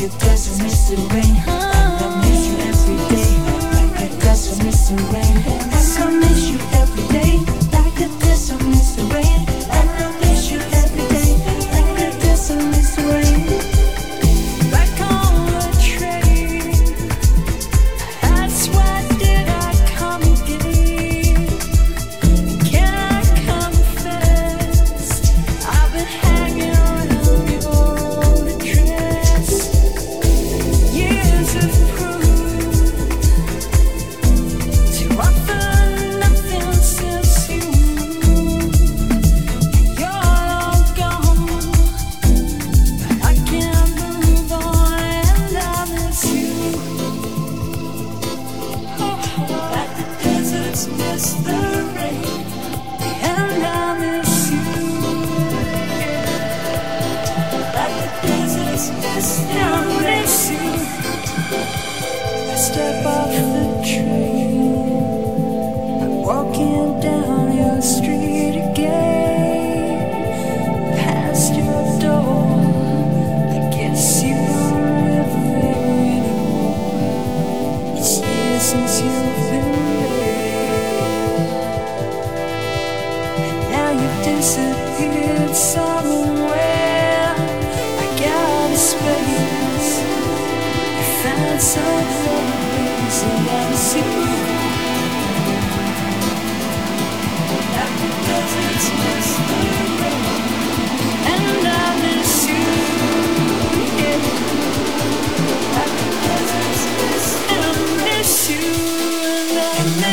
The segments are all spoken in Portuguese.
you I miss you every day.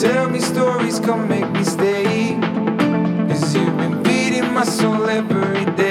tell me stories, come make me stay. Cause you've been my soul every day.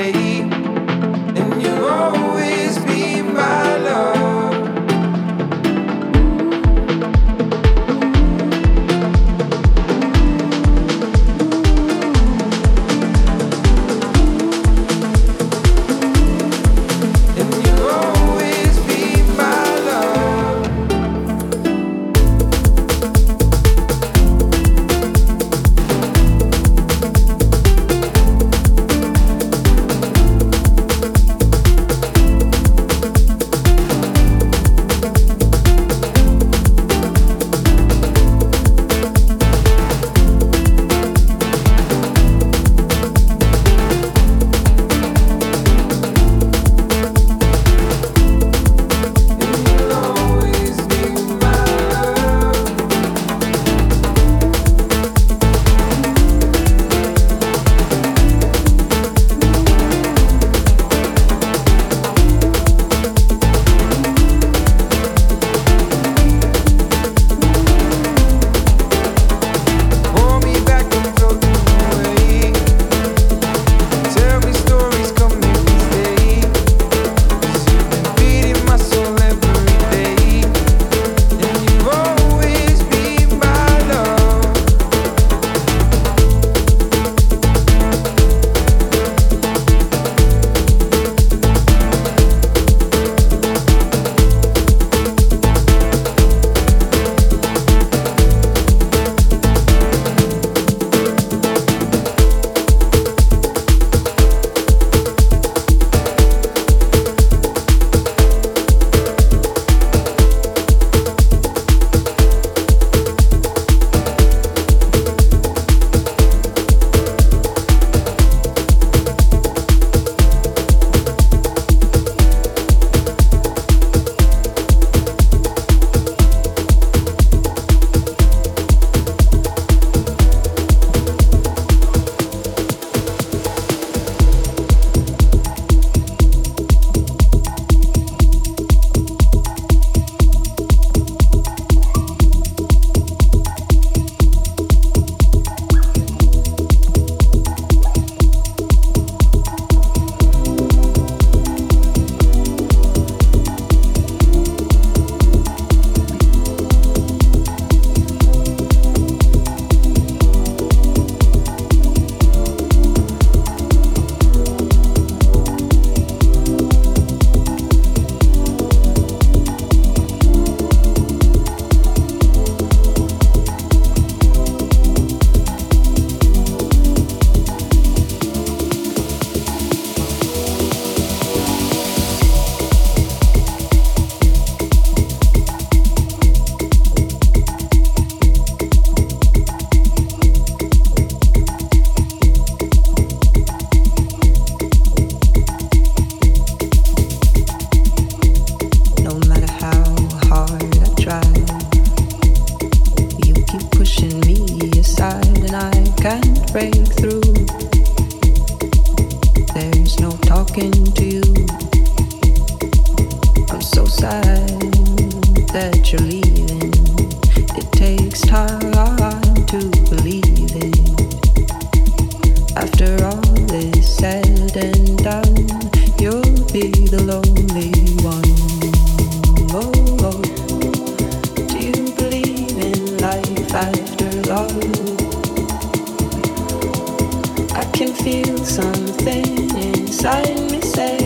feel something inside me say,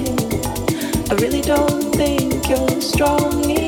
I really don't think you're strong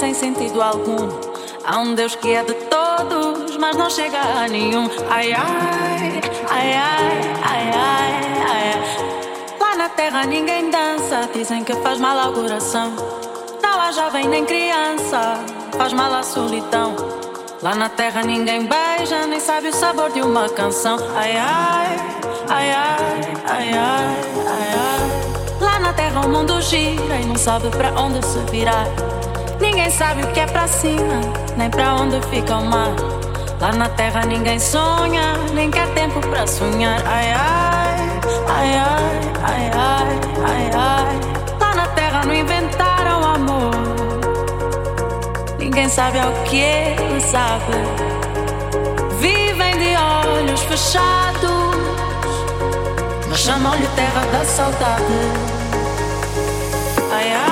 sem sentido algum. Há um Deus que é de todos, mas não chega a nenhum. Ai, ai, ai, ai, ai, ai, ai. Lá na terra ninguém dança, dizem que faz mal ao coração. Não há jovem nem criança, faz mal à solidão. Lá na terra ninguém beija, nem sabe o sabor de uma canção. Ai, ai, ai, ai, ai, ai, ai. ai. Lá na terra o mundo gira e não sabe para onde se virar. Ninguém sabe o que é pra cima, nem pra onde fica o mar. Lá na terra ninguém sonha, nem quer tempo pra sonhar. Ai, ai, ai, ai, ai, ai, ai, ai. Lá na terra não inventaram amor. Ninguém sabe ao que ele sabe. Vivem de olhos fechados, mas chamam-lhe terra da saudade. Ai, ai.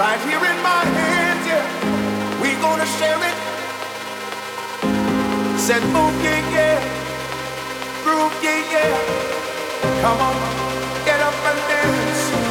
right here in my hands, yeah. We gonna share it. Said move, yeah, yeah. Groove, yeah, yeah. Come on, get up and dance.